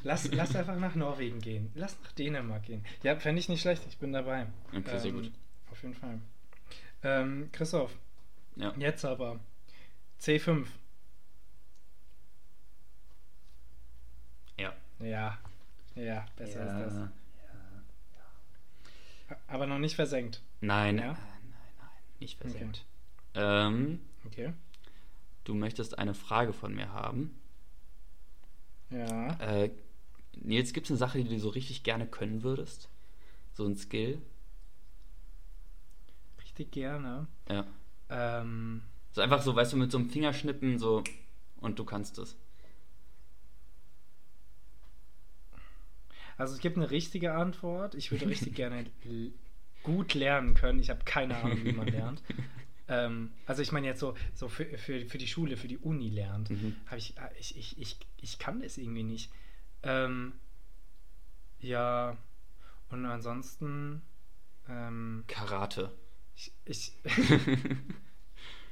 lass, lass einfach nach Norwegen gehen. Lass nach Dänemark gehen. Ja, fände ich nicht schlecht, ich bin dabei. Okay, sehr gut. Auf jeden Fall. Ähm, Christoph, Ja. jetzt aber C5. Ja. Ja, ja, besser ja. ist das. Aber noch nicht versenkt. Nein, Ja? äh, nein, nein, nicht versenkt. Ähm, Okay. du möchtest eine Frage von mir haben. Ja. Äh, Nils, gibt es eine Sache, die du so richtig gerne können würdest? So ein Skill? Richtig gerne. Ja. Ähm, So einfach so, weißt du, mit so einem Fingerschnippen so und du kannst es. Also es gibt eine richtige Antwort. Ich würde richtig gerne gut lernen können. Ich habe keine Ahnung, wie man lernt. Ähm, also ich meine jetzt so, so für, für, für die Schule, für die Uni lernt. Mhm. Ich, ah, ich, ich, ich, ich kann das irgendwie nicht. Ähm, ja, und ansonsten, ähm, Karate. ich, ich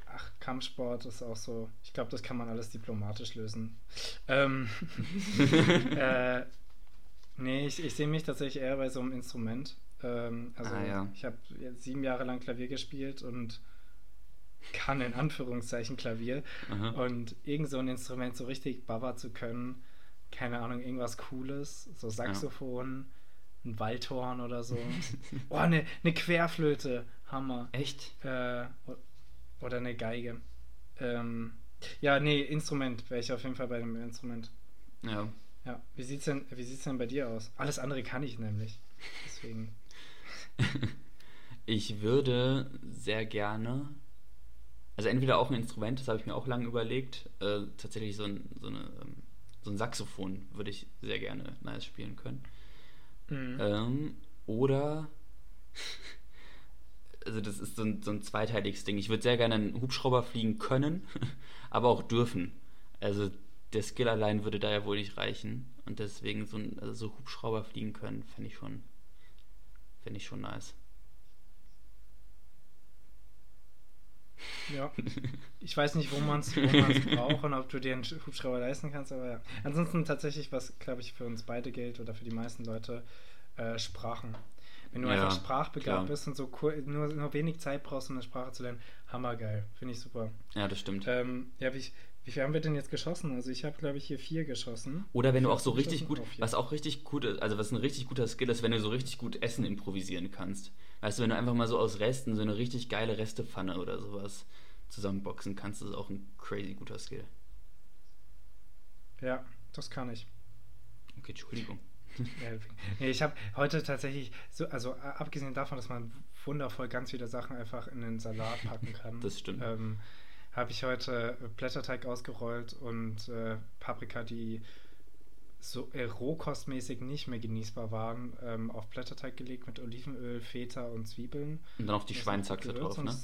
ach, Kampfsport ist auch so, ich glaube, das kann man alles diplomatisch lösen. Ähm, äh, nee, ich, ich sehe mich tatsächlich eher bei so einem Instrument. Ähm, also Ah, ja. ich habe jetzt sieben Jahre lang Klavier gespielt und kann in Anführungszeichen Klavier. Aha. Und irgend so ein Instrument so richtig baba zu können, keine Ahnung, irgendwas Cooles, so Saxophon, ein Waldhorn oder so. oh, eine, eine Querflöte, Hammer. Echt? Äh, oder eine Geige. Ähm, ja, nee, Instrument wäre ich auf jeden Fall bei dem Instrument. Ja. Ja, wie sieht's denn, wie sieht's denn bei dir aus? Alles andere kann ich nämlich. Deswegen. Ich würde sehr gerne, also entweder auch ein Instrument, das habe ich mir auch lange überlegt, äh, tatsächlich so ein, so, eine, ähm, so ein Saxophon würde ich sehr gerne nice spielen können. Mhm. Ähm, oder, also das ist so ein, so ein zweiteiliges Ding. Ich würde sehr gerne einen Hubschrauber fliegen können, aber auch dürfen. Also der Skill allein würde da ja wohl nicht reichen. Und deswegen so, also so Hubschrauber fliegen können, fände ich schon, fände ich schon nice. Ja. Ich weiß nicht, wo man es braucht und ob du dir einen Hubschrauber leisten kannst, aber ja. Ansonsten tatsächlich, was glaube ich für uns beide gilt oder für die meisten Leute, äh, Sprachen. Wenn du Ja, einfach sprachbegabt klar. bist und so nur, nur wenig Zeit brauchst, um eine Sprache zu lernen, hammergeil. Finde ich super. Ja, das stimmt. Ähm, ja, wie, wie viel haben wir denn jetzt geschossen? Also ich habe, glaube ich, hier vier geschossen. Oder wenn du auch so richtig gut, was auch richtig gut ist, also was ein richtig guter Skill ist, wenn du so richtig gut Essen improvisieren kannst. Weißt du, wenn du einfach mal so aus Resten so eine richtig geile Restepfanne oder sowas zusammenboxen kannst, ist auch ein crazy guter Skill. Ja, das kann ich. Okay, Entschuldigung. Nee, ich habe heute tatsächlich, so, also abgesehen davon, dass man wundervoll ganz viele Sachen einfach in den Salat packen kann. Das stimmt. Ähm, habe ich heute Blätterteig ausgerollt und äh, Paprika, die so äh, rohkostmäßig nicht mehr genießbar waren, ähm, auf Blätterteig gelegt mit Olivenöl, Feta und Zwiebeln. Und dann auf die Schweinshaxe hat drauf, ne?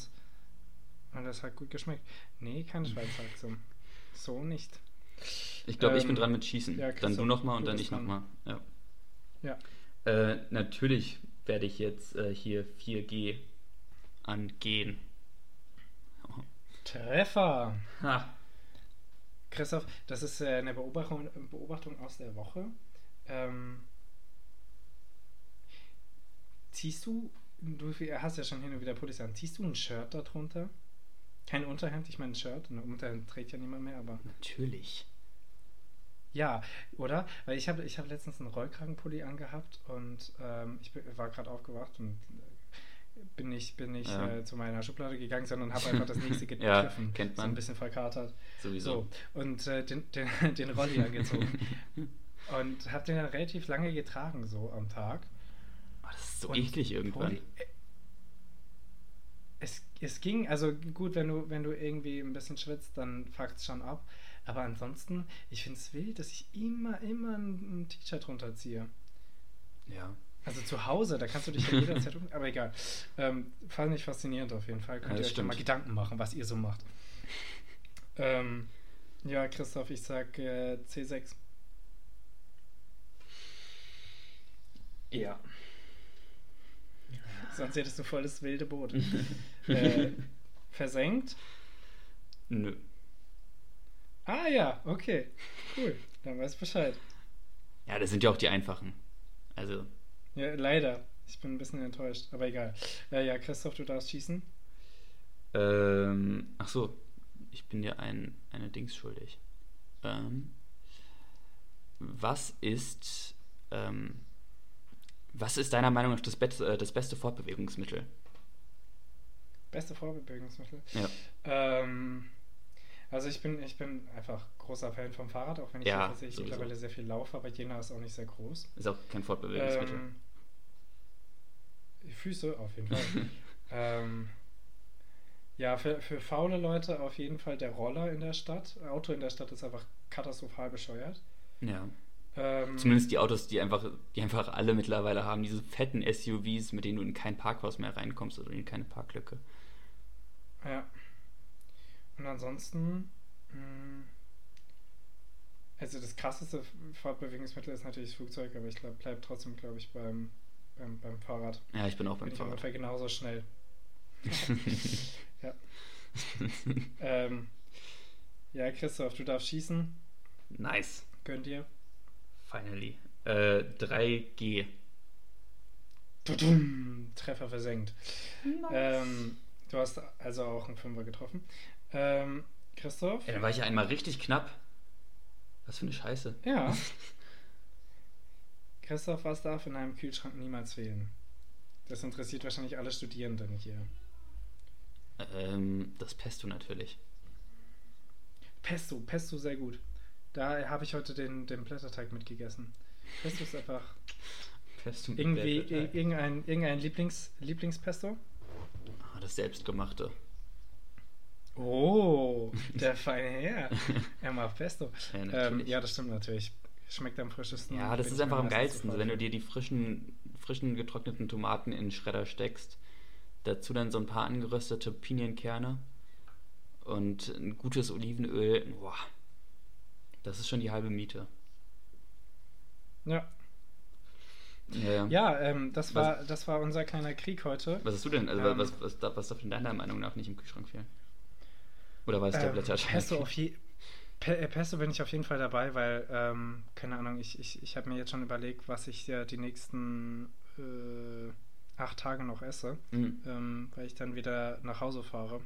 und das hat gut geschmeckt. Nee, keine Schweinshaxe. So nicht. Ich glaube, ich bin Ähm, dran mit Schießen. ja, dann du nochmal und dann ich nochmal. Ja. Ja. Äh, natürlich werde ich jetzt äh, hier 4G angehen. Treffer! Ha. Christoph, das ist äh, eine Beobachtung, Beobachtung aus der Woche. Ähm, ziehst du, du hast ja schon hin und wieder Pullis an, ziehst du ein Shirt darunter? Kein Unterhemd, ich meine ein Shirt. Ein Unterhemd trägt ja niemand mehr, aber Natürlich. ja, oder? Weil ich habe ich hab letztens einen Rollkragenpulli angehabt und ähm, ich war gerade aufgewacht und äh, bin nicht, bin nicht Ja. äh, zu meiner Schublade gegangen, sondern habe einfach das nächste Ja, gegriffen. kennt So man. ein bisschen verkatert. Sowieso. So, und äh, den, den, den Rolli angezogen. und habe den dann relativ lange getragen, so am Tag. Oh, das ist so Und eklig irgendwann. Pulli- äh, Es, es ging, also gut, wenn du, wenn du irgendwie ein bisschen schwitzt, dann fuckt es schon ab. Aber ansonsten, ich finde es wild, dass ich immer, immer ein, ein T-Shirt runterziehe. Ja. Also zu Hause, da kannst du dich ja jederzeit um. Aber egal. Ähm, fand ich faszinierend auf jeden Fall. Könnt Ja, ihr euch ja mal stimmt. Gedanken machen, was ihr so macht. Ähm, ja, Christoph, ich sag äh, C6. Ja. Sonst hättest du voll das wilde Boot. äh, versenkt? Nö. Ah ja, okay. Cool. Dann weiß Bescheid. Ja, das sind ja auch die einfachen. Also, Ja, leider. Ich bin ein bisschen enttäuscht, aber egal. Äh, ja, Christoph, du darfst schießen. ähm, ach so, ich bin dir ein, eine Dings schuldig. Ähm, was ist, ähm, was ist deiner Meinung nach das, Bet äh, das beste Fortbewegungsmittel? Beste Vorbewegungsmittel. Ja. Ähm, also ich bin, ich bin einfach großer Fan vom Fahrrad, auch wenn ich Ja, tatsächlich sowieso. mittlerweile sehr viel laufe, aber Jena ist auch nicht sehr groß. Ist auch kein Fortbewegungsmittel. Ähm, Füße auf jeden Fall. ähm, ja, für, für faule Leute auf jeden Fall der Roller in der Stadt. Auto in der Stadt ist einfach katastrophal bescheuert. ja. Ähm, Zumindest die Autos, die einfach, die einfach alle mittlerweile haben, diese fetten SUVs, mit denen du in kein Parkhaus mehr reinkommst oder in keine Parklücke. Ja. Und ansonsten, mh, also das krasseste Fortbewegungsmittel ist natürlich das Flugzeug, aber ich glaube, bleibt trotzdem, glaube ich, beim, beim, beim Fahrrad. Ja, ich bin auch beim Bin ich Fahrrad. ungefähr genauso schnell. ja. ähm, ja, Christoph, du darfst schießen. nice. Gönn dir. Finally. Äh, 3G. Tudum, Treffer versenkt. Ähm, du hast also auch einen Fünfer getroffen. Ähm, Christoph? Ey, dann war ich ja einmal richtig knapp. Was für eine Scheiße. Ja. Christoph, was darf in einem Kühlschrank niemals fehlen? Das interessiert wahrscheinlich alle Studierenden hier. Ähm, das Pesto natürlich. Pesto, Pesto sehr gut. Da habe ich heute den, den Blätterteig mitgegessen. Pesto ist einfach Pesto irgendwie Blätterteig. irgendein, irgendein Lieblings, Lieblingspesto. Ah, das selbstgemachte. Oh, der feine Herr. Er macht Pesto. Ja, ähm, ja, das stimmt natürlich. Schmeckt am frischesten. Ja, das ist einfach am geilsten. So, wenn du dir die frischen, frischen getrockneten Tomaten in den Schredder steckst, dazu dann so ein paar angeröstete Pinienkerne und ein gutes Olivenöl. Boah, das ist schon die halbe Miete. Ja, Ja, ja. ja ähm, das, Was- war, das war unser kleiner Krieg heute. Was hast du denn? Also, Ähm, was, was, was darf in deiner Meinung nach nicht im Kühlschrank fehlen? Oder war es der Ähm, Blätterteig? Pesto, auf je Pe äh, Pesto bin ich auf jeden Fall dabei, weil, ähm, keine Ahnung, ich, ich, ich habe mir jetzt schon überlegt, was ich ja die nächsten äh, acht Tage noch esse, Mhm. ähm, weil ich dann wieder nach Hause fahre.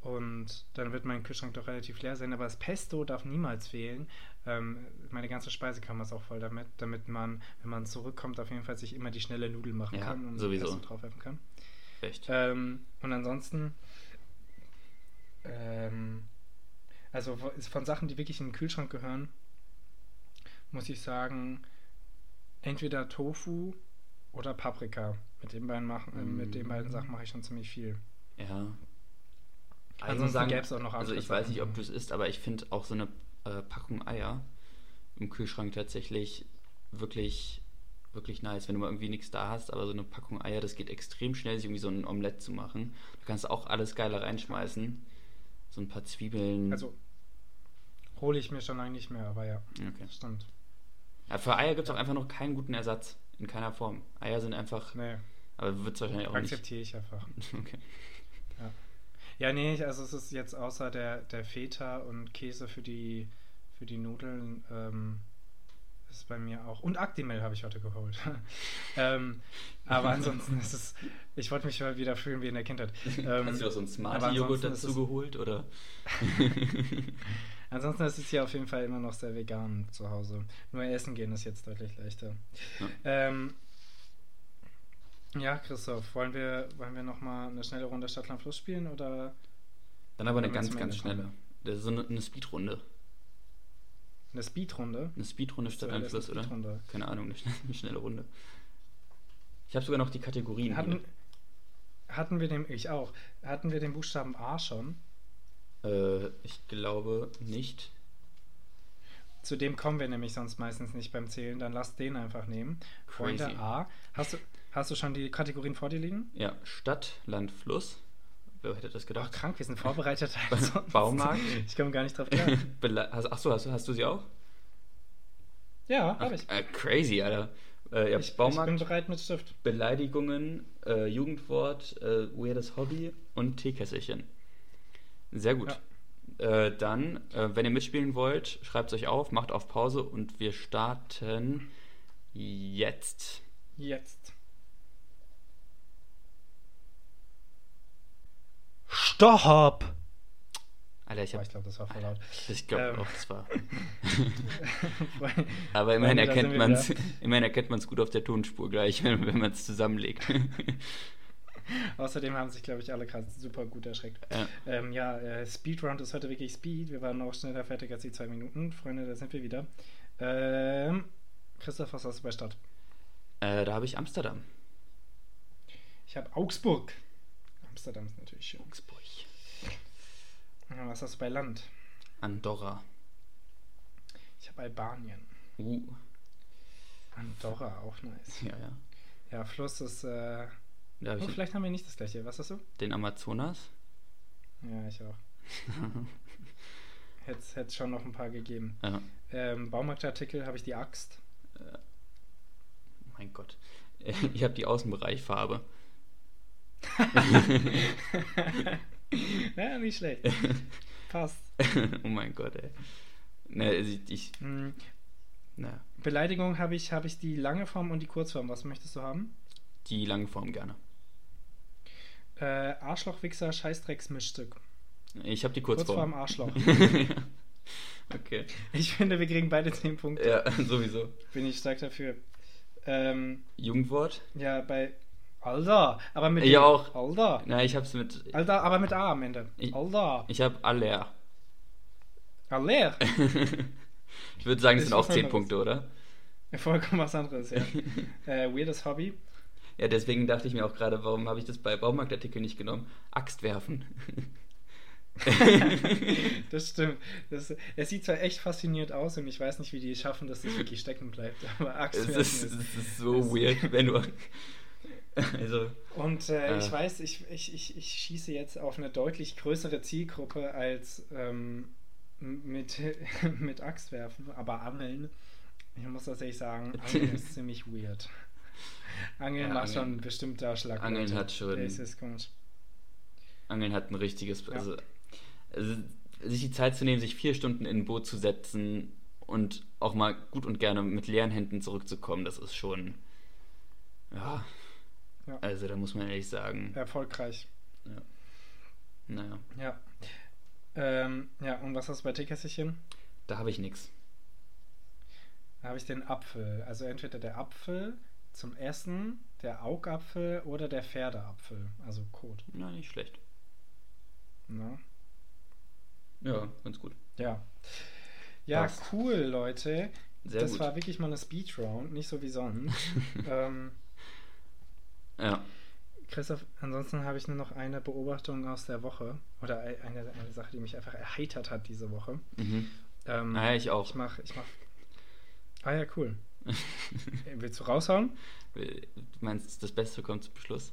Und dann wird mein Kühlschrank doch relativ leer sein. Aber das Pesto darf niemals fehlen. Ähm, meine ganze Speisekammer ist auch voll damit, damit man, wenn man zurückkommt, auf jeden Fall sich immer die schnelle Nudel machen Ja, kann und sowieso. Pesto draufwerfen kann. Echt. Ähm, und ansonsten, ähm, also von Sachen, die wirklich in den Kühlschrank gehören, muss ich sagen, entweder Tofu oder Paprika. Mit den beiden, machen, äh, mit den beiden Sachen mache ich schon ziemlich viel. Ja. Ansonsten gäbe es auch noch Also andere ich weiß nicht, ob du es isst, aber ich finde auch so eine äh, Packung Eier im Kühlschrank tatsächlich wirklich, wirklich nice. Wenn du mal irgendwie nichts da hast, aber so eine Packung Eier, das geht extrem schnell, sich irgendwie so ein Omelett zu machen. Du kannst auch alles Geile reinschmeißen. So ein paar Zwiebeln. Also hole ich mir schon lange nicht mehr, aber ja, okay. stimmt. ja, für Eier gibt es auch einfach noch keinen guten Ersatz. In keiner Form. Eier sind einfach. Nee, Aber wird es wahrscheinlich auch nicht. akzeptiere ich einfach. Okay. Ja, nee, also es ist jetzt außer der, der Feta und Käse für die, für die Nudeln, ähm, ist bei mir auch. Und Actimel habe ich heute geholt. ähm, aber ansonsten ist es. Ich wollte mich mal wieder fühlen wie in der Kindheit. Ähm, Hast du auch so einen Smarty-Joghurt ist dazu geholt? Oder? Ansonsten ist es hier auf jeden Fall immer noch sehr vegan zu Hause. Nur essen gehen ist jetzt deutlich leichter. Ja. Ähm, ja, Christoph, wollen wir, wollen wir nochmal eine schnelle Runde Stadtland Fluss spielen oder Dann aber eine ganz, ganz schnelle. kommen. Das ist so eine, eine Speedrunde. eine Speedrunde? Eine Speedrunde eine Fluss, oder? Keine Ahnung, eine, schnelle- eine schnelle Runde. Ich habe sogar noch die Kategorien Hatten, hatten wir den, ich auch, hatten wir den Buchstaben A schon? Äh, ich glaube nicht. Zu dem kommen wir nämlich sonst meistens nicht beim Zählen. Dann lass den einfach nehmen. Crazy. Freunde A. Hast du, hast du schon die Kategorien vor dir liegen? Ja, Stadt, Land, Fluss. Wer hätte das Ach, gedacht? krank, wir sind vorbereitet. als sonst. Baumarkt. Ich komme gar nicht drauf klar. Achso, hast, du- hast du sie auch? Ja, Ach, habe ich. Äh, crazy, Alter. Äh, ja, ich. Baumarkt, Ich bin bereit mit Stift. Beleidigungen, äh, Jugendwort, äh, weirdes Hobby und Teekesselchen. Sehr gut. Äh, dann, äh, wenn ihr mitspielen wollt, schreibt es euch auf, macht auf Pause und wir starten jetzt. Jetzt. Stopp! Alter, ich ich glaube, das war voll laut. Ich glaube Ähm. auch, das war. Aber immerhin erkennt man es immerhin erkennt gut auf der Tonspur gleich, wenn, wenn man es zusammenlegt. Außerdem haben sich, glaube ich, alle gerade super gut erschreckt. ja. Ähm, ja, äh, Speedround ist heute wirklich Speed. Wir waren auch schneller fertig als die zwei Minuten. Freunde, da sind wir wieder. Ähm, Christoph, was hast du bei Stadt? äh, da habe ich Amsterdam. Ich habe Augsburg. Amsterdam ist natürlich schön. Augsburg. Was hast du bei Land? Andorra. Ich habe Albanien. Uh, Andorra, auch nice. ja, ja. Ja, Fluss ist. Äh, Da habe oh, ich vielleicht haben wir nicht das gleiche. Was hast du? den Amazonas. Ja, ich auch. Hätte es schon noch ein paar gegeben. ja. Ähm, Baumarktartikel habe ich die Axt. Oh mein Gott. Ich habe die Außenbereichfarbe. ja, nicht schlecht. Passt. oh mein Gott, ey. Ne, ich, ich Hm, na, Beleidigung habe ich, habe ich die lange Form und die Kurzform. Was möchtest du haben? die lange Form gerne. Äh, Arschloch, Wichser, Scheißdrecks, Mischstück. Ich habe die Kurzform Kurzform. Arschloch. okay. Ich finde, wir kriegen beide 10 Punkte. Ja, sowieso. Bin ich stark dafür. Ähm, Jugendwort? ja, bei Alter, aber mit Ich auch. Alter. Na, ich hab's mit. Alter, aber mit A am Ende. Ich- Alter. Ich habe aller. Aller. Ich würde sagen, es Ist sind auch was 10 anderes. Punkte, oder? Vollkommen was anderes, ja. äh, weirdes Hobby. Ja, deswegen dachte ich mir auch gerade, warum habe ich das bei Baumarktartikel nicht genommen? Axt werfen. das stimmt. Das, es sieht zwar echt fasziniert aus und ich weiß nicht, wie die es schaffen, dass das wirklich stecken bleibt, aber Axt es, ist, ist- es ist so es- weird, wenn du. Also, Und äh, Äh. ich weiß, ich, ich, ich, ich schieße jetzt auf eine deutlich größere Zielgruppe als ähm, mit, mit Axt werfen, aber Angeln, ich muss tatsächlich sagen, Angeln ist ziemlich weird. Angeln Ja, macht Angeln- schon bestimmt da Schlag. Angeln hat schon- Das ist komisch. Angeln hat ein richtiges. Ja. Also, also, sich die Zeit zu nehmen, sich vier Stunden in ein Boot zu setzen und auch mal gut und gerne mit leeren Händen zurückzukommen, das ist schon. Ja. Ja. Also, da muss man ehrlich sagen. Erfolgreich. Ja. Naja, Ja. Ähm, ja, und was hast du bei Teekesselchen? da habe ich nichts. Da habe ich den Apfel. Also entweder der Apfel zum Essen, der Augapfel oder der Pferdeapfel. Also Kot. Na, nicht schlecht. Ne? Ja, ganz gut. Ja. Ja, Passt. cool, Leute. Sehr das gut. war wirklich mal eine Speedround, nicht so wie sonst. ähm, Ja. Christoph, ansonsten habe ich nur noch eine Beobachtung aus der Woche oder eine, eine Sache, die mich einfach erheitert hat diese Woche. Mhm. Ähm, Ah, ja, ich auch. Ich mach, ich mach. Ah ja, cool. Willst du raushauen? Du meinst, das Beste kommt zum Schluss?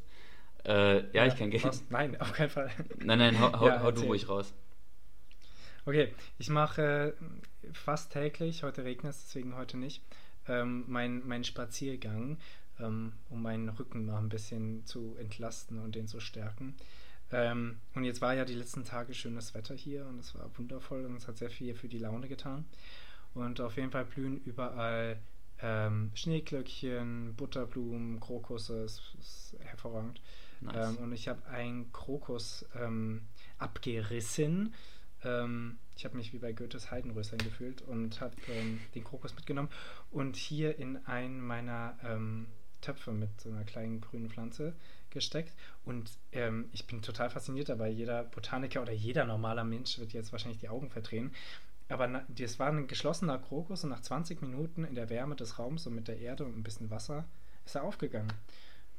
Äh, ja, ich kann was? Nein, auf keinen Fall. Nein, nein, hau, hau, Ja, hau du ruhig raus. Okay, ich mache äh, fast täglich, heute regnet es, deswegen heute nicht, ähm, meinen mein Spaziergang, ähm, um meinen Rücken mal ein bisschen zu entlasten und den zu stärken. Ähm, und jetzt war ja die letzten Tage schönes Wetter hier und es war wundervoll und es hat sehr viel für die Laune getan. Und auf jeden Fall blühen überall ähm, Schneeglöckchen, Butterblumen, Krokusse, es ist hervorragend. Nice. Ähm, und ich habe einen Krokus ähm, abgerissen. Ähm, ich habe mich wie bei Goethes Heidenröslein gefühlt und habe ähm, den Krokus mitgenommen und hier in einen meiner ähm, Töpfe mit so einer kleinen grünen Pflanze gesteckt. Und ich bin total fasziniert dabei. Jeder Botaniker oder jeder normaler Mensch wird jetzt wahrscheinlich die Augen verdrehen. Aber das war ein geschlossener Krokus und nach 20 Minuten in der Wärme des Raums und mit der Erde und ein bisschen Wasser ist er aufgegangen.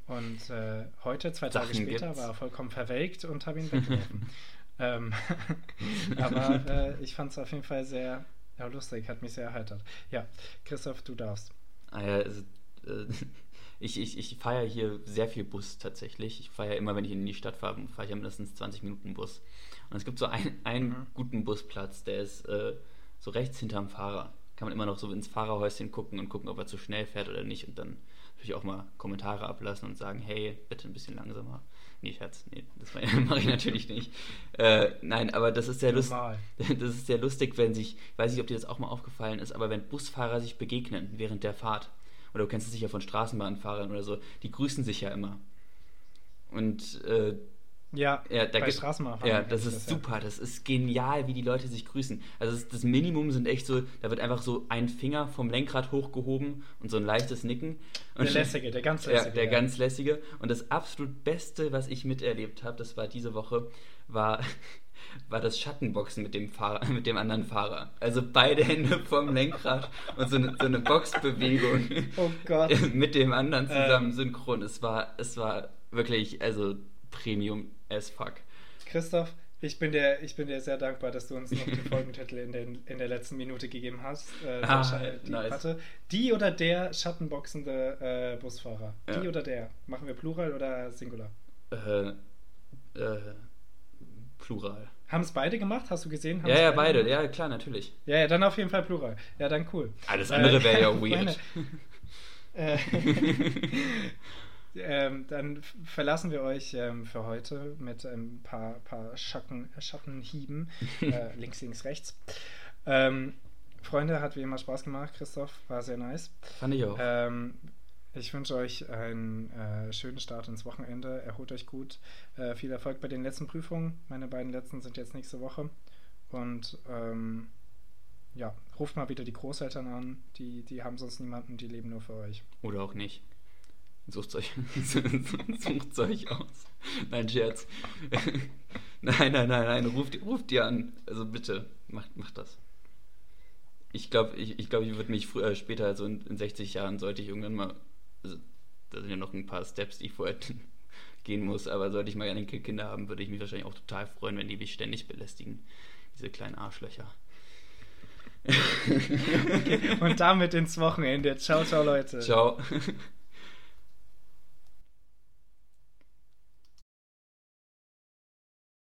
Und äh, heute, zwei Tage Sachen später, gibt's. war er vollkommen verwelkt und habe ihn weggeworfen. ähm, aber äh, ich fand es auf jeden Fall sehr ja, lustig, hat mich sehr erheitert. Ja, Christoph, du darfst. Ah ja, also, äh, ich, ich, ich fahre hier sehr viel Bus tatsächlich. Ich fahre ja immer, wenn ich in die Stadt fahre, fahre ich ja mindestens 20 Minuten Bus. Und es gibt so ein, einen Mhm. guten Busplatz, der ist äh, so rechts hinterm Fahrer. Kann man immer noch so ins Fahrerhäuschen gucken und gucken, ob er zu schnell fährt oder nicht. Und dann natürlich auch mal Kommentare ablassen und sagen, hey, bitte ein bisschen langsamer. Nee, Schatz, nee, das mache ich natürlich nicht. Äh, nein, aber das ist sehr lustig. Das ist sehr lustig, wenn sich, ich weiß nicht, ob dir das auch mal aufgefallen ist, aber wenn Busfahrer sich begegnen während der Fahrt, oder du kennst es sicher von Straßenbahnfahrern oder so, die grüßen sich ja immer. Und äh, Ja, ja, bei Straßenbahnfahrern ja, das ist ja. super, das ist genial, wie die Leute sich grüßen. Also das, das Minimum sind echt so, da wird einfach so ein Finger vom Lenkrad hochgehoben und so ein leichtes Nicken. Und Der lässige, der ganz ja, lässige. der ganz lässige. Und das absolut Beste, was ich miterlebt habe, das war diese Woche, war, war das Schattenboxen mit dem Fahrer, mit dem anderen Fahrer. Also beide Hände vom Lenkrad und so eine, so eine Boxbewegung Oh Gott. mit dem anderen zusammen Ähm. synchron. Es war, es war wirklich, also Premium as fuck. Christoph, ich bin, dir, ich bin dir sehr dankbar, dass du uns noch die Folgentitel in, den, in der letzten Minute gegeben hast. Äh, Ah, die, nice. warte, die oder der schattenboxende äh, Busfahrer? Ja. Die oder der? Machen wir Plural oder Singular? Äh, äh, Plural. Haben es beide gemacht? Hast du gesehen? Haben's Ja, ja, beide. gemacht? Ja, klar, natürlich. Ja, ja, dann auf jeden Fall Plural. Ja, dann cool. Alles andere wäre ja weird. äh, ähm, dann verlassen wir euch ähm, für heute mit ein paar, paar Schatten, Schattenhieben. äh, links, links, rechts. Ähm, Freunde, hat wie immer Spaß gemacht. Christoph, war sehr nice. Fand ich auch. Ähm, ich wünsche euch einen äh, schönen Start ins Wochenende. Erholt euch gut. Äh, viel Erfolg bei den letzten Prüfungen. Meine beiden letzten sind jetzt nächste Woche. Und ähm, ja, ruft mal wieder die Großeltern an. Die, die haben sonst niemanden, die leben nur für euch. Oder auch nicht. Sucht euch, sucht euch aus. Nein, Scherz. nein, nein, nein, nein. Ruft, ruft ihr an. Also bitte, macht, macht das. Ich glaube, ich, ich, glaub, ich würde mich früher, später, also in, in 60 Jahren, sollte ich irgendwann mal. Also, da sind ja noch ein paar Steps, die ich vorher gehen muss, aber sollte ich mal eine Kinder haben, würde ich mich wahrscheinlich auch total freuen, wenn die mich ständig belästigen. Diese kleinen Arschlöcher. Und damit ins Wochenende. Ciao, ciao, Leute. Ciao.